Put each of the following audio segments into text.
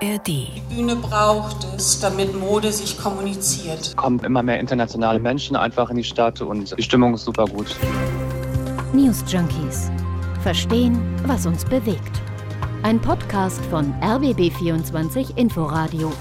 ARD. Bühne braucht es, damit Mode sich kommuniziert. Kommen immer mehr internationale Menschen einfach in die Stadt und die Stimmung ist super gut. News Junkies. Verstehen, was uns bewegt. Ein Podcast von RBB24 Inforadio.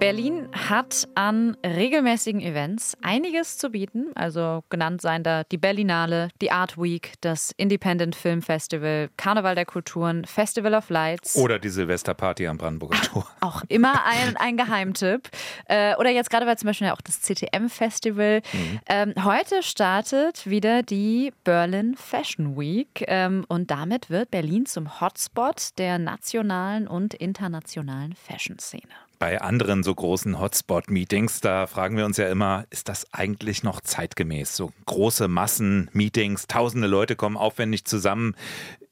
Berlin hat an regelmäßigen Events einiges zu bieten. Also genannt seien da die Berlinale, die Art Week, das Independent Film Festival, Karneval der Kulturen, Festival of Lights. Oder die Silvesterparty am Brandenburger Tor. Auch immer ein, ein Geheimtipp. Äh, oder jetzt gerade war zum Beispiel auch das CTM-Festival. Mhm. Ähm, heute startet wieder die Berlin Fashion Week. Ähm, und damit wird Berlin zum Hotspot der nationalen und internationalen Fashion-Szene bei anderen so großen Hotspot-Meetings, da fragen wir uns ja immer, ist das eigentlich noch zeitgemäß? So große Massen-Meetings, tausende Leute kommen aufwendig zusammen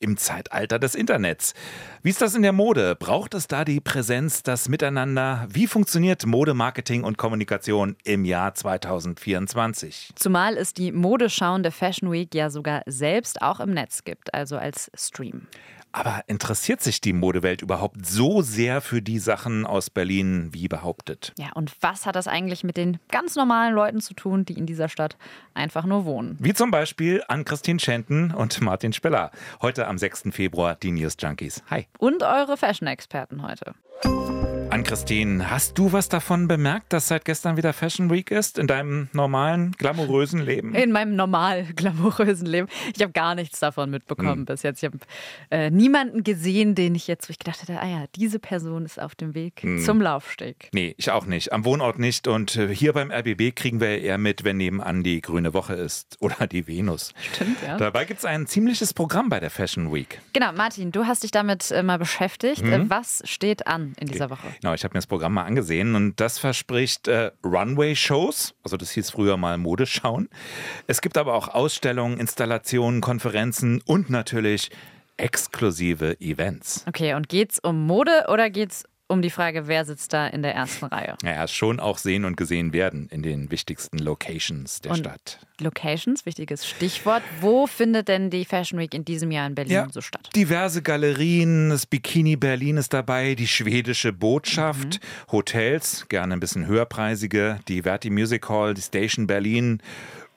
im Zeitalter des Internets. Wie ist das in der Mode? Braucht es da die Präsenz, das Miteinander? Wie funktioniert Modemarketing und Kommunikation im Jahr 2024? Zumal es die modeschauende Fashion Week ja sogar selbst auch im Netz gibt, also als Stream. Aber interessiert sich die Modewelt überhaupt so sehr für die Sachen aus Berlin wie behauptet? Ja, und was hat das eigentlich mit den ganz normalen Leuten zu tun, die in dieser Stadt einfach nur wohnen? Wie zum Beispiel an Christine Schenten und Martin Speller. Heute am 6. Februar die News Junkies. Hi. Und eure Fashion-Experten heute. An Christine, hast du was davon bemerkt, dass seit gestern wieder Fashion Week ist in deinem normalen, glamourösen Leben? In meinem normal glamourösen Leben. Ich habe gar nichts davon mitbekommen hm. bis jetzt. Ich habe äh, niemanden gesehen, den ich jetzt, wo ich gedacht hätte, ah ja, diese Person ist auf dem Weg hm. zum Laufsteg. Nee, ich auch nicht. Am Wohnort nicht. Und äh, hier beim RBB kriegen wir eher mit, wenn nebenan die grüne Woche ist oder die Venus. Stimmt, ja. Dabei gibt es ein ziemliches Programm bei der Fashion Week. Genau, Martin, du hast dich damit äh, mal beschäftigt. Hm. Was steht an in dieser Woche? Genau, ich habe mir das Programm mal angesehen und das verspricht äh, Runway-Shows, also das hieß früher mal Modeschauen. Es gibt aber auch Ausstellungen, Installationen, Konferenzen und natürlich exklusive Events. Okay, und geht's um Mode oder geht's um die Frage, wer sitzt da in der ersten Reihe? Naja, schon auch sehen und gesehen werden in den wichtigsten Locations der und Stadt. Locations, wichtiges Stichwort. Wo findet denn die Fashion Week in diesem Jahr in Berlin ja, so statt? Diverse Galerien, das Bikini Berlin ist dabei, die schwedische Botschaft, mhm. Hotels, gerne ein bisschen höherpreisige, die Verti Music Hall, die Station Berlin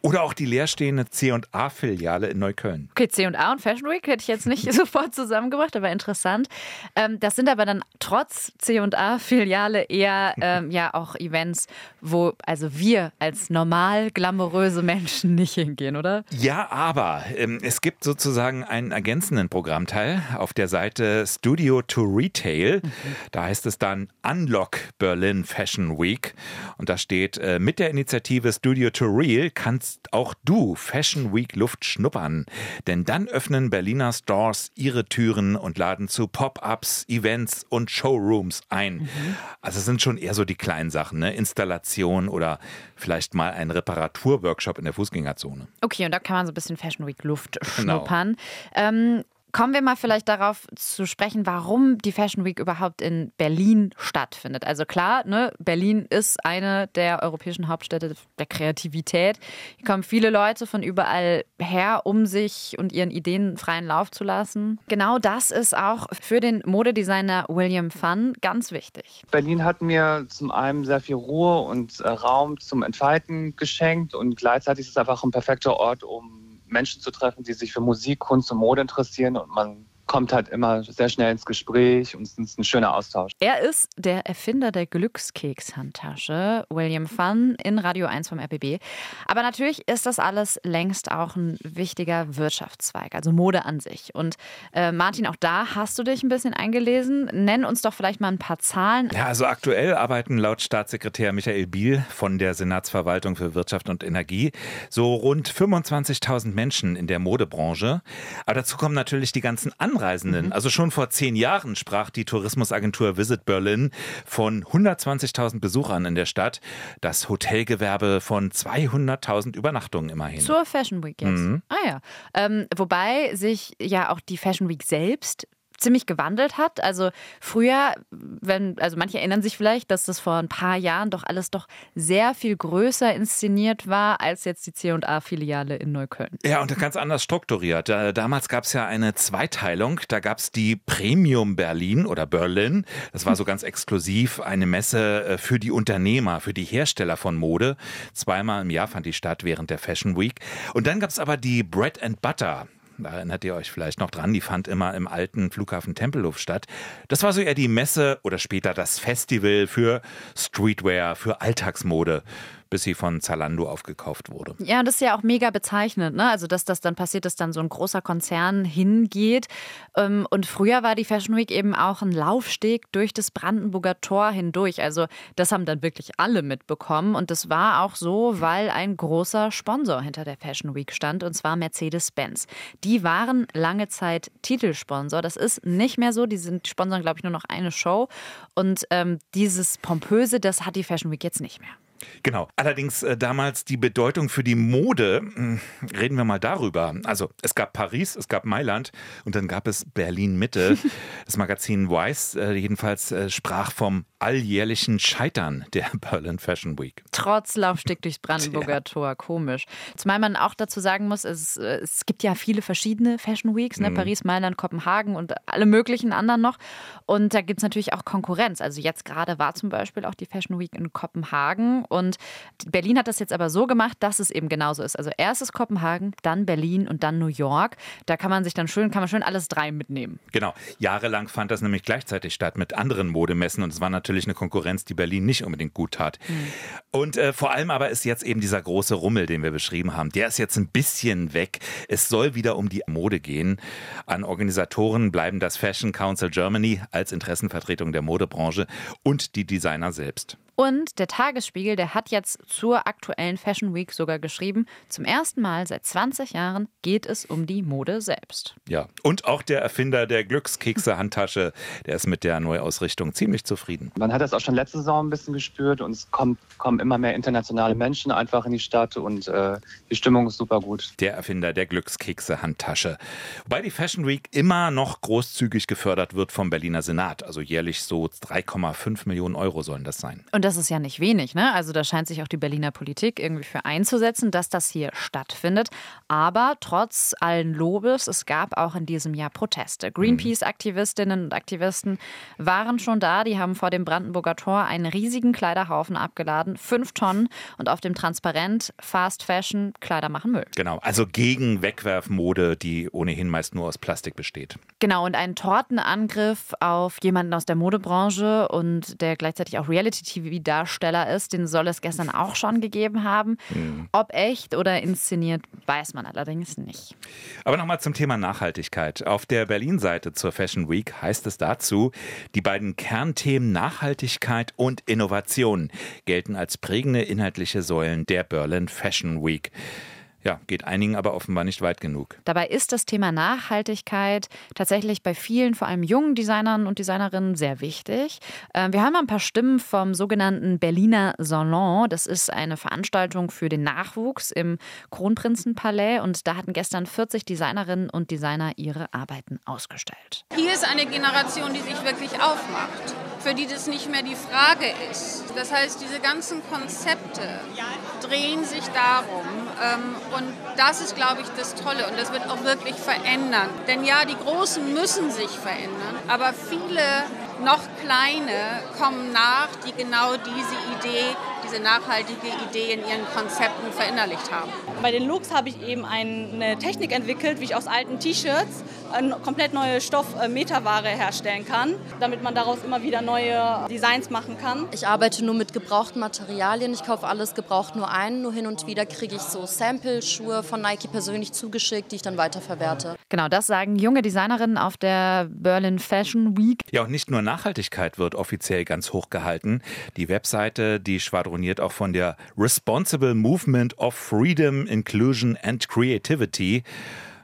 oder auch die leerstehende C&A-Filiale in Neukölln. Okay, C&A und Fashion Week hätte ich jetzt nicht sofort zusammengebracht, aber interessant. Ähm, das sind aber dann trotz C&A-Filiale eher ähm, ja auch Events, wo also wir als normal glamouröse Menschen nicht hingehen, oder? Ja, aber ähm, es gibt sozusagen einen ergänzenden Programmteil auf der Seite Studio to Retail. Mhm. Da heißt es dann Unlock Berlin Fashion Week und da steht äh, mit der Initiative Studio to Real kannst kannst auch du Fashion Week Luft schnuppern. Denn dann öffnen Berliner Stores ihre Türen und laden zu Pop-ups, Events und Showrooms ein. Mhm. Also es sind schon eher so die kleinen Sachen, ne? Installation oder vielleicht mal ein Reparaturworkshop in der Fußgängerzone. Okay, und da kann man so ein bisschen Fashion Week Luft genau. schnuppern. Genau. Ähm, Kommen wir mal vielleicht darauf zu sprechen, warum die Fashion Week überhaupt in Berlin stattfindet. Also klar, ne, Berlin ist eine der europäischen Hauptstädte der Kreativität. Hier kommen viele Leute von überall her, um sich und ihren Ideen freien Lauf zu lassen. Genau das ist auch für den Modedesigner William Fun ganz wichtig. Berlin hat mir zum einen sehr viel Ruhe und äh, Raum zum Entfalten geschenkt und gleichzeitig ist es einfach ein perfekter Ort, um Menschen zu treffen, die sich für Musik, Kunst und Mode interessieren und man kommt halt immer sehr schnell ins Gespräch und es ist ein schöner Austausch. Er ist der Erfinder der Glückskeks-Handtasche, William Fun, in Radio 1 vom RBB. Aber natürlich ist das alles längst auch ein wichtiger Wirtschaftszweig, also Mode an sich. Und äh, Martin, auch da hast du dich ein bisschen eingelesen. Nenn uns doch vielleicht mal ein paar Zahlen. Ja, also aktuell arbeiten laut Staatssekretär Michael Biel von der Senatsverwaltung für Wirtschaft und Energie so rund 25.000 Menschen in der Modebranche. Aber dazu kommen natürlich die ganzen anderen Anreisenden. Mhm. Also schon vor zehn Jahren sprach die Tourismusagentur Visit Berlin von 120.000 Besuchern in der Stadt. Das Hotelgewerbe von 200.000 Übernachtungen immerhin. Zur Fashion Week jetzt. Mhm. Ah ja. Ähm, wobei sich ja auch die Fashion Week selbst ziemlich gewandelt hat. Also früher, wenn, also manche erinnern sich vielleicht, dass das vor ein paar Jahren doch alles doch sehr viel größer inszeniert war als jetzt die C&A-Filiale in Neukölln. Ja, und ganz anders strukturiert. Damals gab es ja eine Zweiteilung. Da gab es die Premium Berlin oder Berlin. Das war so ganz exklusiv eine Messe äh, für die Unternehmer, für die Hersteller von Mode. Zweimal im Jahr fand die statt während der Fashion Week. Und dann gab es aber die Bread and Butter. Da erinnert ihr euch vielleicht noch dran, die fand immer im alten Flughafen Tempelhof statt. Das war so eher die Messe oder später das Festival für Streetwear, für Alltagsmode bis sie von Zalando aufgekauft wurde. Ja, das ist ja auch mega bezeichnend, ne? Also, dass das dann passiert, dass dann so ein großer Konzern hingeht. Ähm, und früher war die Fashion Week eben auch ein Laufsteg durch das Brandenburger Tor hindurch. Also, das haben dann wirklich alle mitbekommen. Und das war auch so, weil ein großer Sponsor hinter der Fashion Week stand, und zwar Mercedes-Benz. Die waren lange Zeit Titelsponsor. Das ist nicht mehr so. Die sind sponsern, glaube ich, nur noch eine Show. Und ähm, dieses Pompöse, das hat die Fashion Week jetzt nicht mehr. Genau. Allerdings äh, damals die Bedeutung für die Mode, hm, reden wir mal darüber. Also es gab Paris, es gab Mailand und dann gab es Berlin Mitte. Das Magazin Weiß äh, jedenfalls äh, sprach vom alljährlichen Scheitern der Berlin Fashion Week. Trotz Laufsteg durchs Brandenburger ja. Tor, komisch. Zumal man auch dazu sagen muss, es, es gibt ja viele verschiedene Fashion Weeks, ne? Mhm. Paris, Mailand, Kopenhagen und alle möglichen anderen noch. Und da gibt es natürlich auch Konkurrenz. Also jetzt gerade war zum Beispiel auch die Fashion Week in Kopenhagen und Berlin hat das jetzt aber so gemacht, dass es eben genauso ist. Also erst ist Kopenhagen, dann Berlin und dann New York. Da kann man sich dann schön, kann man schön alles drei mitnehmen. Genau. Jahrelang fand das nämlich gleichzeitig statt mit anderen Modemessen und es war natürlich eine Konkurrenz, die Berlin nicht unbedingt gut tat. Mhm. Und äh, vor allem aber ist jetzt eben dieser große Rummel, den wir beschrieben haben, der ist jetzt ein bisschen weg. Es soll wieder um die Mode gehen. An Organisatoren bleiben das Fashion Council Germany als Interessenvertretung der Modebranche und die Designer selbst. Und der Tagesspiegel, der hat jetzt zur aktuellen Fashion Week sogar geschrieben, zum ersten Mal seit 20 Jahren geht es um die Mode selbst. Ja, und auch der Erfinder der Glückskekse-Handtasche, der ist mit der Neuausrichtung ziemlich zufrieden. Man hat das auch schon letzte Saison ein bisschen gespürt und es kommt, kommen immer mehr internationale Menschen einfach in die Stadt und äh, die Stimmung ist super gut. Der Erfinder der Glückskekse-Handtasche. Wobei die Fashion Week immer noch großzügig gefördert wird vom Berliner Senat. Also jährlich so 3,5 Millionen Euro sollen das sein. Und das ist ja nicht wenig, ne? Also da scheint sich auch die Berliner Politik irgendwie für einzusetzen, dass das hier stattfindet. Aber trotz allen Lobes, es gab auch in diesem Jahr Proteste. Greenpeace-Aktivistinnen und Aktivisten waren schon da. Die haben vor dem Brandenburger Tor einen riesigen Kleiderhaufen abgeladen, fünf Tonnen und auf dem Transparent Fast Fashion Kleider machen Müll. Genau, also gegen Wegwerfmode, die ohnehin meist nur aus Plastik besteht. Genau, und ein Tortenangriff auf jemanden aus der Modebranche und der gleichzeitig auch Reality-TV Darsteller ist. Den soll es gestern auch schon gegeben haben. Mhm. Ob echt oder inszeniert, weiß man allerdings nicht. Aber nochmal zum Thema Nachhaltigkeit. Auf der Berlin-Seite zur Fashion Week heißt es dazu, die beiden Kernthemen Nachhaltigkeit und Innovation gelten als prägende inhaltliche Säulen der Berlin Fashion Week ja, geht einigen aber offenbar nicht weit genug. Dabei ist das Thema Nachhaltigkeit tatsächlich bei vielen, vor allem jungen Designern und Designerinnen, sehr wichtig. Ähm, wir haben ein paar Stimmen vom sogenannten Berliner Salon. Das ist eine Veranstaltung für den Nachwuchs im Kronprinzenpalais und da hatten gestern 40 Designerinnen und Designer ihre Arbeiten ausgestellt. Hier ist eine Generation, die sich wirklich aufmacht, für die das nicht mehr die Frage ist. Das heißt, diese ganzen Konzepte drehen sich darum, ähm, und das ist, glaube ich, das Tolle und das wird auch wirklich verändern. Denn ja, die Großen müssen sich verändern, aber viele noch kleine kommen nach, die genau diese Idee, diese nachhaltige Idee in ihren Konzepten verinnerlicht haben. Bei den Looks habe ich eben eine Technik entwickelt, wie ich aus alten T-Shirts eine komplett neue Stoff-Meterware herstellen kann, damit man daraus immer wieder neue Designs machen kann. Ich arbeite nur mit gebrauchten Materialien. Ich kaufe alles gebraucht nur ein. Nur hin und wieder kriege ich so Sample-Schuhe von Nike persönlich zugeschickt, die ich dann weiterverwerte. Genau, das sagen junge Designerinnen auf der Berlin Fashion Week. Ja, und nicht nur Nachhaltigkeit wird offiziell ganz hoch gehalten. Die Webseite, die schwadroniert auch von der Responsible Movement of Freedom, Inclusion and Creativity.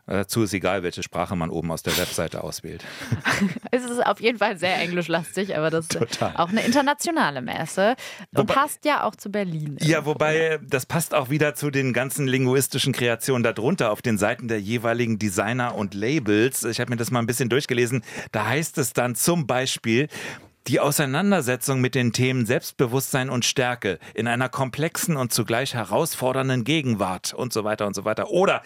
Dazu ist egal, welche Sprache man oben aus der Webseite auswählt. es ist auf jeden Fall sehr englischlastig, aber das ist auch eine internationale Messe und wobei, passt ja auch zu Berlin. Ja, wobei das passt auch wieder zu den ganzen linguistischen Kreationen darunter auf den Seiten der jeweiligen Designer und Labels. Ich habe mir das mal ein bisschen durchgelesen. Da heißt es dann zum Beispiel, die Auseinandersetzung mit den Themen Selbstbewusstsein und Stärke in einer komplexen und zugleich herausfordernden Gegenwart und so weiter und so weiter. Oder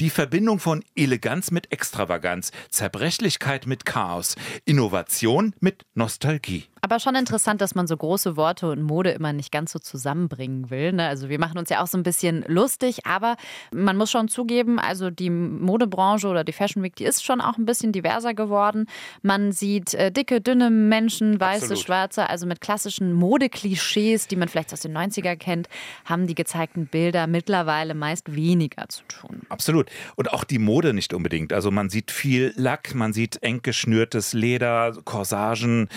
die Verbindung von Eleganz mit Extravaganz, Zerbrechlichkeit mit Chaos, Innovation mit Nostalgie. Aber schon interessant, dass man so große Worte und Mode immer nicht ganz so zusammenbringen will. Ne? Also wir machen uns ja auch so ein bisschen lustig, aber man muss schon zugeben, also die Modebranche oder die Fashion Week, die ist schon auch ein bisschen diverser geworden. Man sieht äh, dicke, dünne Menschen, weiße, Absolut. schwarze, also mit klassischen Modeklischees, die man vielleicht aus den 90er kennt, haben die gezeigten Bilder mittlerweile meist weniger zu tun. Absolut. Und auch die Mode nicht unbedingt. Also man sieht viel Lack, man sieht eng geschnürtes Leder, Corsagen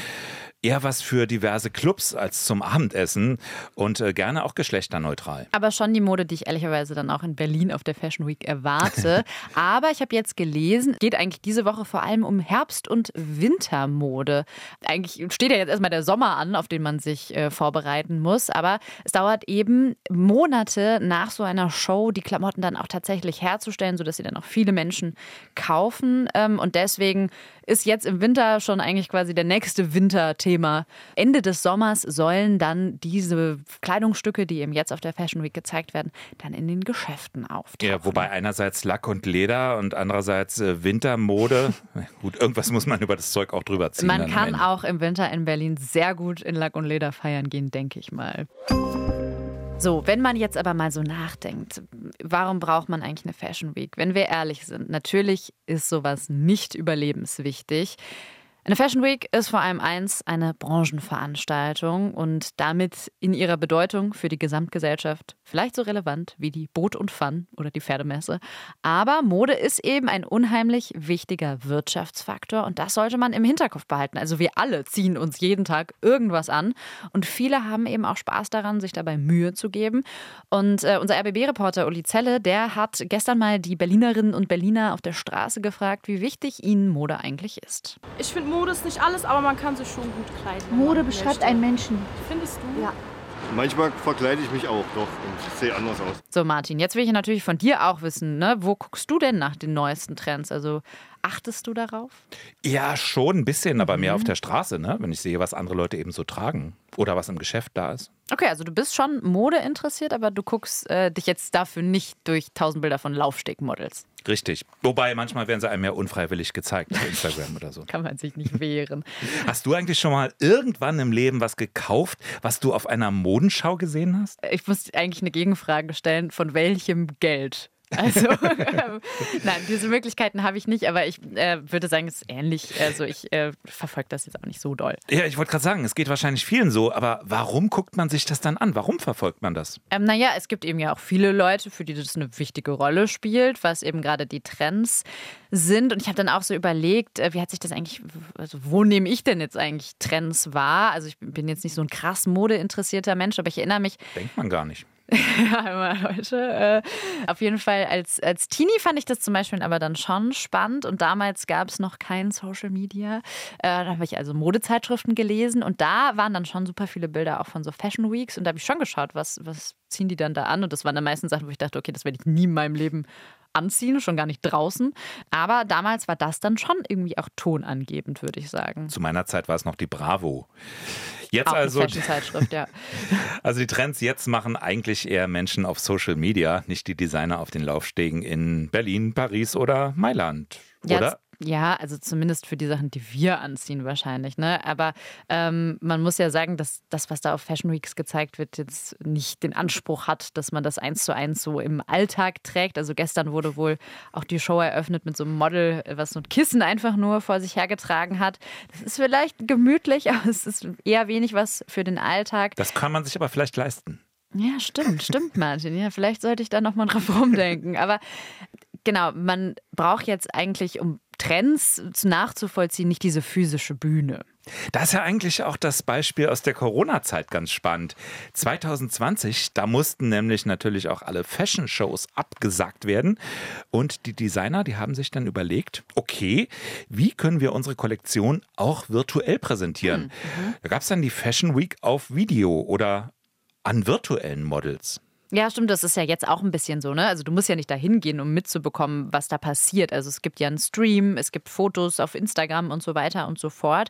eher was für diverse Clubs als zum Abendessen und äh, gerne auch geschlechterneutral. Aber schon die Mode, die ich ehrlicherweise dann auch in Berlin auf der Fashion Week erwarte. Aber ich habe jetzt gelesen, geht eigentlich diese Woche vor allem um Herbst- und Wintermode. Eigentlich steht ja jetzt erstmal der Sommer an, auf den man sich äh, vorbereiten muss. Aber es dauert eben Monate nach so einer Show, die Klamotten dann auch tatsächlich herzustellen, sodass sie dann auch viele Menschen kaufen. Ähm, und deswegen ist jetzt im Winter schon eigentlich quasi der nächste Winterthema. Ende des Sommers sollen dann diese Kleidungsstücke, die eben jetzt auf der Fashion Week gezeigt werden, dann in den Geschäften auftauchen. Ja, wobei einerseits Lack und Leder und andererseits äh, Wintermode. gut, irgendwas muss man über das Zeug auch drüber ziehen. Man kann auch im Winter in Berlin sehr gut in Lack und Leder feiern gehen, denke ich mal. So, wenn man jetzt aber mal so nachdenkt, warum braucht man eigentlich eine Fashion Week? Wenn wir ehrlich sind, natürlich ist sowas nicht überlebenswichtig. Eine Fashion Week ist vor allem eins eine Branchenveranstaltung und damit in ihrer Bedeutung für die Gesamtgesellschaft vielleicht so relevant wie die Boot und Fun oder die Pferdemesse. Aber Mode ist eben ein unheimlich wichtiger Wirtschaftsfaktor und das sollte man im Hinterkopf behalten. Also wir alle ziehen uns jeden Tag irgendwas an und viele haben eben auch Spaß daran, sich dabei Mühe zu geben. Und äh, unser RBB-Reporter Uli Zelle, der hat gestern mal die Berlinerinnen und Berliner auf der Straße gefragt, wie wichtig ihnen Mode eigentlich ist. Ich finde Mode ist nicht alles, aber man kann sich schon gut kleiden. Mode beschreibt einen Menschen. Findest du? Ja. Manchmal verkleide ich mich auch doch und sehe anders aus. So, Martin, jetzt will ich natürlich von dir auch wissen, ne? wo guckst du denn nach den neuesten Trends? Also achtest du darauf? Ja, schon ein bisschen, aber mhm. mehr auf der Straße, ne? wenn ich sehe, was andere Leute eben so tragen oder was im Geschäft da ist. Okay, also du bist schon Mode interessiert, aber du guckst äh, dich jetzt dafür nicht durch tausend Bilder von Laufstegmodels. Richtig. Wobei manchmal werden sie einem ja unfreiwillig gezeigt auf Instagram oder so. Kann man sich nicht wehren. Hast du eigentlich schon mal irgendwann im Leben was gekauft, was du auf einer Modenschau gesehen hast? Ich muss eigentlich eine Gegenfrage stellen. Von welchem Geld? Also, nein, diese Möglichkeiten habe ich nicht, aber ich äh, würde sagen, es ist ähnlich. Also, ich äh, verfolge das jetzt auch nicht so doll. Ja, ich wollte gerade sagen, es geht wahrscheinlich vielen so, aber warum guckt man sich das dann an? Warum verfolgt man das? Ähm, naja, es gibt eben ja auch viele Leute, für die das eine wichtige Rolle spielt, was eben gerade die Trends sind. Und ich habe dann auch so überlegt, äh, wie hat sich das eigentlich, also wo nehme ich denn jetzt eigentlich Trends wahr? Also, ich bin jetzt nicht so ein krass modeinteressierter Mensch, aber ich erinnere mich. Denkt man gar nicht. ja, immer Leute. Äh, auf jeden Fall als, als Teenie fand ich das zum Beispiel aber dann schon spannend und damals gab es noch kein Social Media. Äh, da habe ich also Modezeitschriften gelesen und da waren dann schon super viele Bilder auch von so Fashion Weeks und da habe ich schon geschaut, was, was ziehen die dann da an und das waren dann meistens Sachen, wo ich dachte, okay, das werde ich nie in meinem Leben anziehen, schon gar nicht draußen. Aber damals war das dann schon irgendwie auch tonangebend, würde ich sagen. Zu meiner Zeit war es noch die Bravo. Jetzt Auch also. Fashion-Zeitschrift, ja. Also die Trends jetzt machen eigentlich eher Menschen auf Social Media, nicht die Designer auf den Laufstegen in Berlin, Paris oder Mailand. Oder? Ja, also zumindest für die Sachen, die wir anziehen wahrscheinlich. Ne? Aber ähm, man muss ja sagen, dass das, was da auf Fashion Weeks gezeigt wird, jetzt nicht den Anspruch hat, dass man das eins zu eins so im Alltag trägt. Also gestern wurde wohl auch die Show eröffnet mit so einem Model, was so ein Kissen einfach nur vor sich hergetragen hat. Das ist vielleicht gemütlich, aber es ist eher wenig was für den Alltag. Das kann man sich aber vielleicht leisten. Ja, stimmt, stimmt, Martin. Ja, vielleicht sollte ich da nochmal drauf rumdenken. Aber genau, man braucht jetzt eigentlich, um Trends nachzuvollziehen, nicht diese physische Bühne. Da ist ja eigentlich auch das Beispiel aus der Corona-Zeit ganz spannend. 2020, da mussten nämlich natürlich auch alle Fashion-Shows abgesagt werden. Und die Designer, die haben sich dann überlegt, okay, wie können wir unsere Kollektion auch virtuell präsentieren? Mhm. Da gab es dann die Fashion Week auf Video oder an virtuellen Models. Ja, stimmt, das ist ja jetzt auch ein bisschen so, ne? Also du musst ja nicht dahin gehen, um mitzubekommen, was da passiert. Also es gibt ja einen Stream, es gibt Fotos auf Instagram und so weiter und so fort.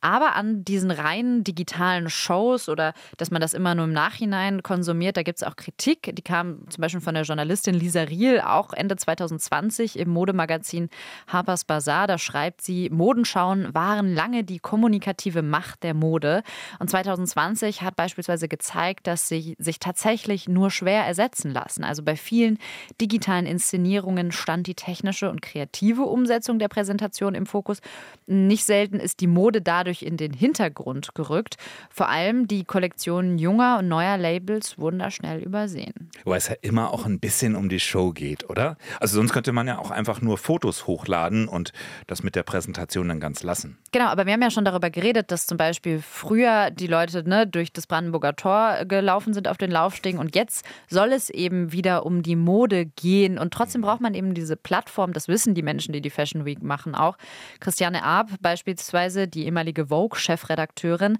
Aber an diesen reinen digitalen Shows oder dass man das immer nur im Nachhinein konsumiert, da gibt es auch Kritik. Die kam zum Beispiel von der Journalistin Lisa Riel, auch Ende 2020 im Modemagazin Harper's Bazaar. Da schreibt sie, Modenschauen waren lange die kommunikative Macht der Mode. Und 2020 hat beispielsweise gezeigt, dass sie sich tatsächlich nur schwer ersetzen lassen. Also bei vielen digitalen Inszenierungen stand die technische und kreative Umsetzung der Präsentation im Fokus. Nicht selten ist die Mode dadurch in den Hintergrund gerückt. Vor allem die Kollektionen junger und neuer Labels wurden da schnell übersehen. Weil es ja immer auch ein bisschen um die Show geht, oder? Also sonst könnte man ja auch einfach nur Fotos hochladen und das mit der Präsentation dann ganz lassen. Genau, aber wir haben ja schon darüber geredet, dass zum Beispiel früher die Leute ne, durch das Brandenburger Tor gelaufen sind auf den Laufstegen und jetzt soll es eben wieder um die Mode gehen. Und trotzdem braucht man eben diese Plattform. Das wissen die Menschen, die die Fashion Week machen auch. Christiane Arp beispielsweise, die ehemalige Vogue-Chefredakteurin,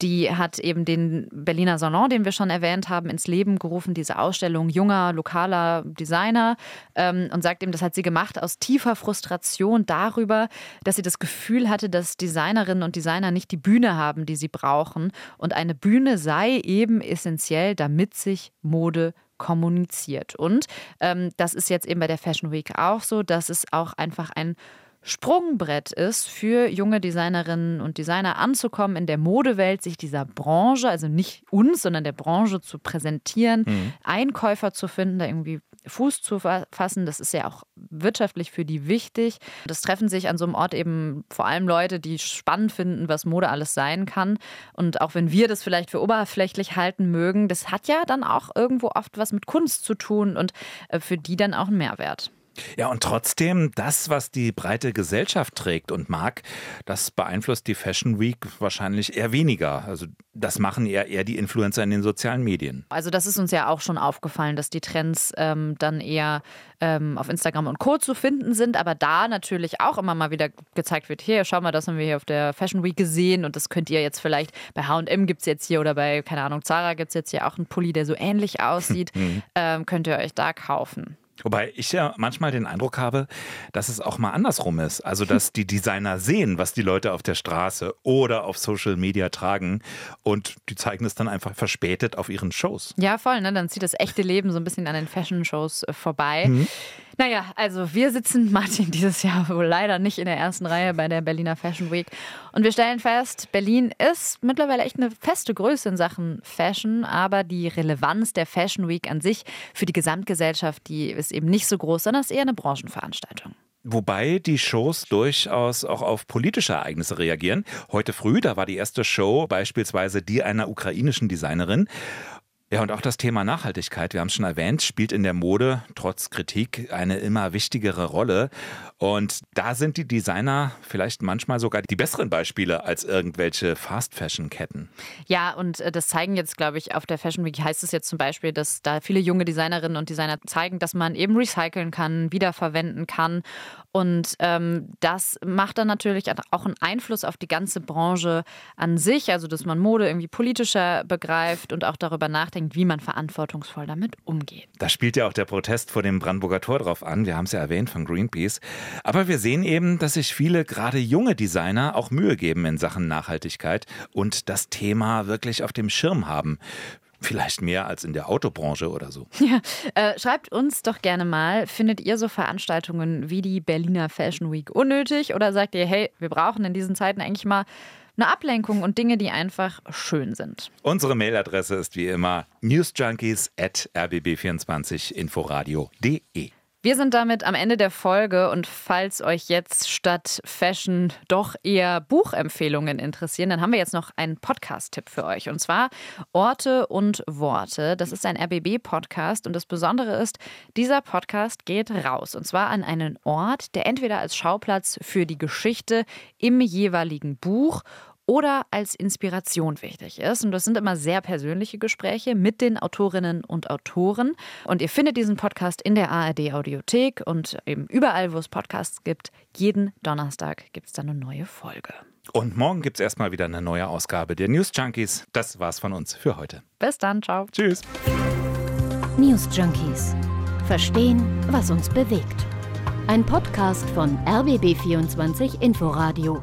die hat eben den Berliner Salon, den wir schon erwähnt haben, ins Leben gerufen, diese Ausstellung junger, lokaler Designer ähm, und sagt eben, das hat sie gemacht aus tiefer Frustration darüber, dass sie das Gefühl hatte, dass Designerinnen und Designer nicht die Bühne haben, die sie brauchen. Und eine Bühne sei eben essentiell, damit sich Mode kommuniziert. Und ähm, das ist jetzt eben bei der Fashion Week auch so, dass es auch einfach ein Sprungbrett ist für junge Designerinnen und Designer anzukommen in der Modewelt, sich dieser Branche, also nicht uns, sondern der Branche zu präsentieren, mhm. Einkäufer zu finden, da irgendwie Fuß zu fassen. Das ist ja auch wirtschaftlich für die wichtig. Das treffen sich an so einem Ort eben vor allem Leute, die spannend finden, was Mode alles sein kann. Und auch wenn wir das vielleicht für oberflächlich halten mögen, das hat ja dann auch irgendwo oft was mit Kunst zu tun und äh, für die dann auch einen Mehrwert. Ja, und trotzdem, das, was die breite Gesellschaft trägt und mag, das beeinflusst die Fashion Week wahrscheinlich eher weniger. Also das machen eher, eher die Influencer in den sozialen Medien. Also das ist uns ja auch schon aufgefallen, dass die Trends ähm, dann eher ähm, auf Instagram und Co. zu finden sind, aber da natürlich auch immer mal wieder gezeigt wird, hier, schau mal, das haben wir hier auf der Fashion Week gesehen und das könnt ihr jetzt vielleicht, bei H&M gibt es jetzt hier oder bei, keine Ahnung, Zara gibt es jetzt hier auch einen Pulli, der so ähnlich aussieht, mhm. ähm, könnt ihr euch da kaufen. Wobei ich ja manchmal den Eindruck habe, dass es auch mal andersrum ist. Also, dass die Designer sehen, was die Leute auf der Straße oder auf Social Media tragen und die zeigen es dann einfach verspätet auf ihren Shows. Ja, voll. Ne? Dann zieht das echte Leben so ein bisschen an den Fashion-Shows äh, vorbei. Mhm. Naja, also wir sitzen, Martin, dieses Jahr wohl leider nicht in der ersten Reihe bei der Berliner Fashion Week. Und wir stellen fest, Berlin ist mittlerweile echt eine feste Größe in Sachen Fashion, aber die Relevanz der Fashion Week an sich für die Gesamtgesellschaft, die ist eben nicht so groß, sondern ist eher eine Branchenveranstaltung. Wobei die Shows durchaus auch auf politische Ereignisse reagieren. Heute früh, da war die erste Show beispielsweise die einer ukrainischen Designerin. Ja, und auch das Thema Nachhaltigkeit, wir haben es schon erwähnt, spielt in der Mode trotz Kritik eine immer wichtigere Rolle. Und da sind die Designer vielleicht manchmal sogar die besseren Beispiele als irgendwelche Fast-Fashion-Ketten. Ja, und äh, das zeigen jetzt, glaube ich, auf der Fashion Week heißt es jetzt zum Beispiel, dass da viele junge Designerinnen und Designer zeigen, dass man eben recyceln kann, wiederverwenden kann. Und ähm, das macht dann natürlich auch einen Einfluss auf die ganze Branche an sich, also dass man Mode irgendwie politischer begreift und auch darüber nachdenkt, nachdenkt, wie man verantwortungsvoll damit umgeht. Da spielt ja auch der Protest vor dem Brandenburger Tor drauf an. Wir haben es ja erwähnt von Greenpeace. Aber wir sehen eben, dass sich viele, gerade junge Designer, auch Mühe geben in Sachen Nachhaltigkeit und das Thema wirklich auf dem Schirm haben. Vielleicht mehr als in der Autobranche oder so. Ja, äh, schreibt uns doch gerne mal, findet ihr so Veranstaltungen wie die Berliner Fashion Week unnötig oder sagt ihr, hey, wir brauchen in diesen Zeiten eigentlich mal eine Ablenkung und Dinge, die einfach schön sind. Unsere Mailadresse ist wie immer newsjunkies at rbb24inforadio.de. Wir sind damit am Ende der Folge und falls euch jetzt statt Fashion doch eher Buchempfehlungen interessieren, dann haben wir jetzt noch einen Podcast-Tipp für euch. Und zwar Orte und Worte. Das ist ein RBB-Podcast und das Besondere ist, dieser Podcast geht raus. Und zwar an einen Ort, der entweder als Schauplatz für die Geschichte im jeweiligen Buch oder als Inspiration wichtig ist. Und das sind immer sehr persönliche Gespräche mit den Autorinnen und Autoren. Und ihr findet diesen Podcast in der ARD Audiothek und eben überall, wo es Podcasts gibt. Jeden Donnerstag gibt es dann eine neue Folge. Und morgen gibt es erstmal wieder eine neue Ausgabe der News Junkies. Das war's von uns für heute. Bis dann, ciao. Tschüss. News Junkies. Verstehen, was uns bewegt. Ein Podcast von RBB24 Inforadio.